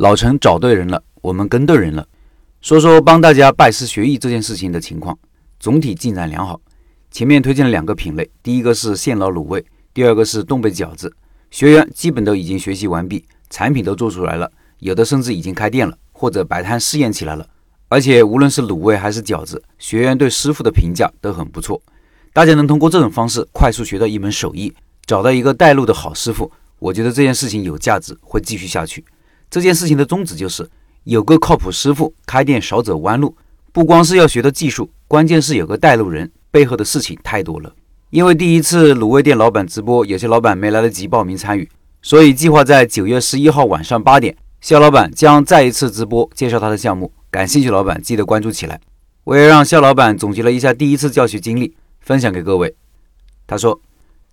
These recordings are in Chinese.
老陈找对人了，我们跟对人了。说说帮大家拜师学艺这件事情的情况，总体进展良好。前面推荐了两个品类，第一个是现捞卤味，第二个是东北饺子。学员基本都已经学习完毕，产品都做出来了，有的甚至已经开店了，或者摆摊试验起来了。而且无论是卤味还是饺子，学员对师傅的评价都很不错。大家能通过这种方式快速学到一门手艺。找到一个带路的好师傅，我觉得这件事情有价值，会继续下去。这件事情的宗旨就是有个靠谱师傅，开店少走弯路。不光是要学的技术，关键是有个带路人，背后的事情太多了。因为第一次卤味店老板直播，有些老板没来得及报名参与，所以计划在九月十一号晚上八点，肖老板将再一次直播介绍他的项目。感兴趣老板记得关注起来。我也让肖老板总结了一下第一次教学经历，分享给各位。他说：“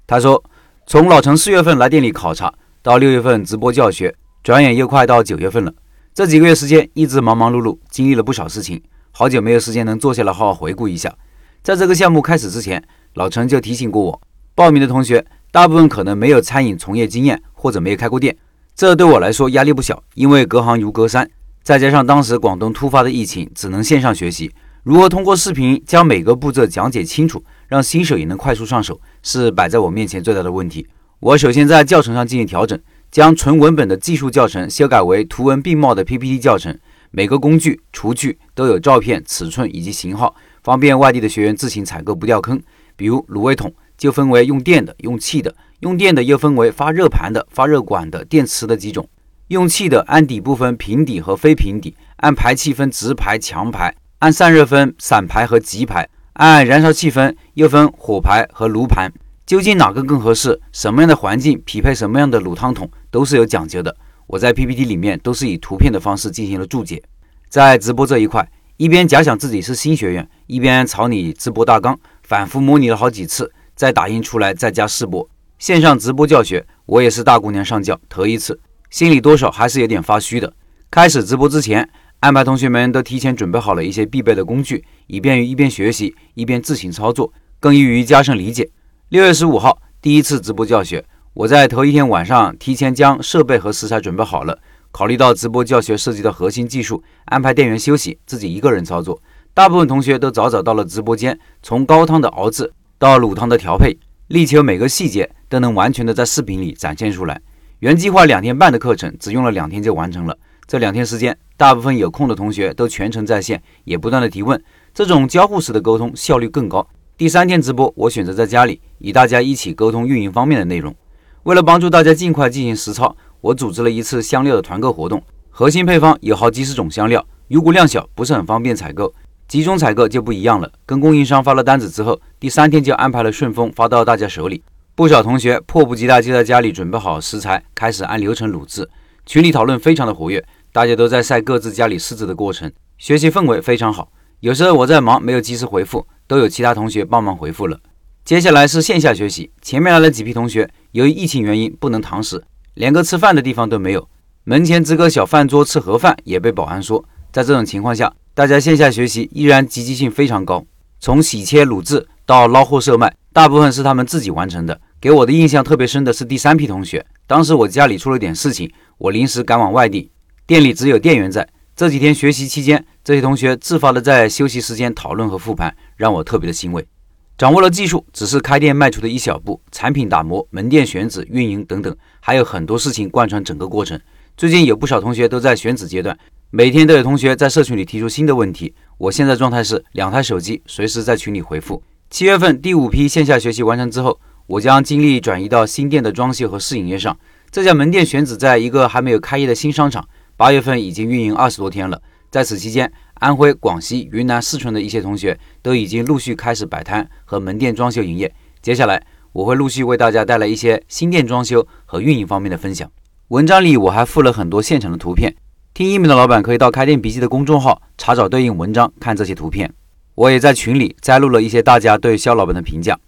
他说。”从老陈四月份来店里考察，到六月份直播教学，转眼又快到九月份了。这几个月时间一直忙忙碌碌，经历了不少事情，好久没有时间能坐下来好好回顾一下。在这个项目开始之前，老陈就提醒过我，报名的同学大部分可能没有餐饮从业经验，或者没有开过店。这对我来说压力不小，因为隔行如隔山，再加上当时广东突发的疫情，只能线上学习。如何通过视频将每个步骤讲解清楚？让新手也能快速上手，是摆在我面前最大的问题。我首先在教程上进行调整，将纯文本的技术教程修改为图文并茂的 PPT 教程。每个工具、厨具都有照片、尺寸以及型号，方便外地的学员自行采购不掉坑。比如卤味桶就分为用电的、用气的；用电的又分为发热盘的、发热管的、电池的几种；用气的按底部分平底和非平底，按排气分直排、强排，按散热分散排和急排。按燃烧气分，又分火排和炉盘，究竟哪个更合适？什么样的环境匹配什么样的卤汤桶，都是有讲究的。我在 PPT 里面都是以图片的方式进行了注解。在直播这一块，一边假想自己是新学员，一边草拟直播大纲，反复模拟了好几次，再打印出来，在家试播。线上直播教学，我也是大姑娘上轿，头一次，心里多少还是有点发虚的。开始直播之前。安排同学们都提前准备好了一些必备的工具，以便于一边学习一边自行操作，更易于加深理解。六月十五号第一次直播教学，我在头一天晚上提前将设备和食材准备好了。考虑到直播教学涉及的核心技术，安排店员休息，自己一个人操作。大部分同学都早早到了直播间，从高汤的熬制到卤汤的调配，力求每个细节都能完全的在视频里展现出来。原计划两天半的课程，只用了两天就完成了。这两天时间，大部分有空的同学都全程在线，也不断的提问，这种交互式的沟通效率更高。第三天直播，我选择在家里与大家一起沟通运营方面的内容。为了帮助大家尽快进行实操，我组织了一次香料的团购活动。核心配方有好几十种香料，如果量小不是很方便采购，集中采购就不一样了。跟供应商发了单子之后，第三天就安排了顺丰发到大家手里。不少同学迫不及待就在家里准备好食材，开始按流程卤制。群里讨论非常的活跃。大家都在晒各自家里试制的过程，学习氛围非常好。有时候我在忙，没有及时回复，都有其他同学帮忙回复了。接下来是线下学习，前面来了几批同学，由于疫情原因不能堂食，连个吃饭的地方都没有，门前支个小饭桌吃盒饭也被保安说。在这种情况下，大家线下学习依然积极性非常高。从洗切卤制到捞货售卖，大部分是他们自己完成的。给我的印象特别深的是第三批同学，当时我家里出了点事情，我临时赶往外地。店里只有店员在。这几天学习期间，这些同学自发的在休息时间讨论和复盘，让我特别的欣慰。掌握了技术，只是开店迈出的一小步。产品打磨、门店选址、运营等等，还有很多事情贯穿整个过程。最近有不少同学都在选址阶段，每天都有同学在社群里提出新的问题。我现在状态是两台手机，随时在群里回复。七月份第五批线下学习完成之后，我将精力转移到新店的装修和试营业上。这家门店选址在一个还没有开业的新商场。八月份已经运营二十多天了，在此期间，安徽、广西、云南、四川的一些同学都已经陆续开始摆摊和门店装修营业。接下来，我会陆续为大家带来一些新店装修和运营方面的分享。文章里我还附了很多现场的图片，听音频的老板可以到开店笔记的公众号查找对应文章，看这些图片。我也在群里摘录了一些大家对肖老板的评价。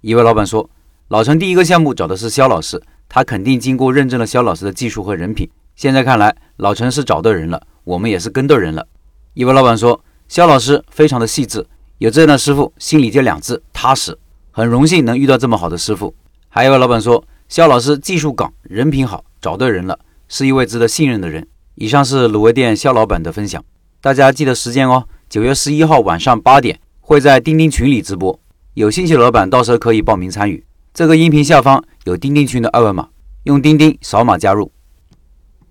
一位老板说：“老陈第一个项目找的是肖老师，他肯定经过认证了肖老师的技术和人品。”现在看来，老陈是找对人了，我们也是跟对人了。一位老板说：“肖老师非常的细致，有这样的师傅，心里就两字踏实。很荣幸能遇到这么好的师傅。”还有一位老板说：“肖老师技术岗，人品好，找对人了，是一位值得信任的人。”以上是卤味店肖老板的分享，大家记得时间哦，九月十一号晚上八点会在钉钉群里直播，有兴趣的老板到时候可以报名参与。这个音频下方有钉钉群的二维码，用钉钉扫码加入。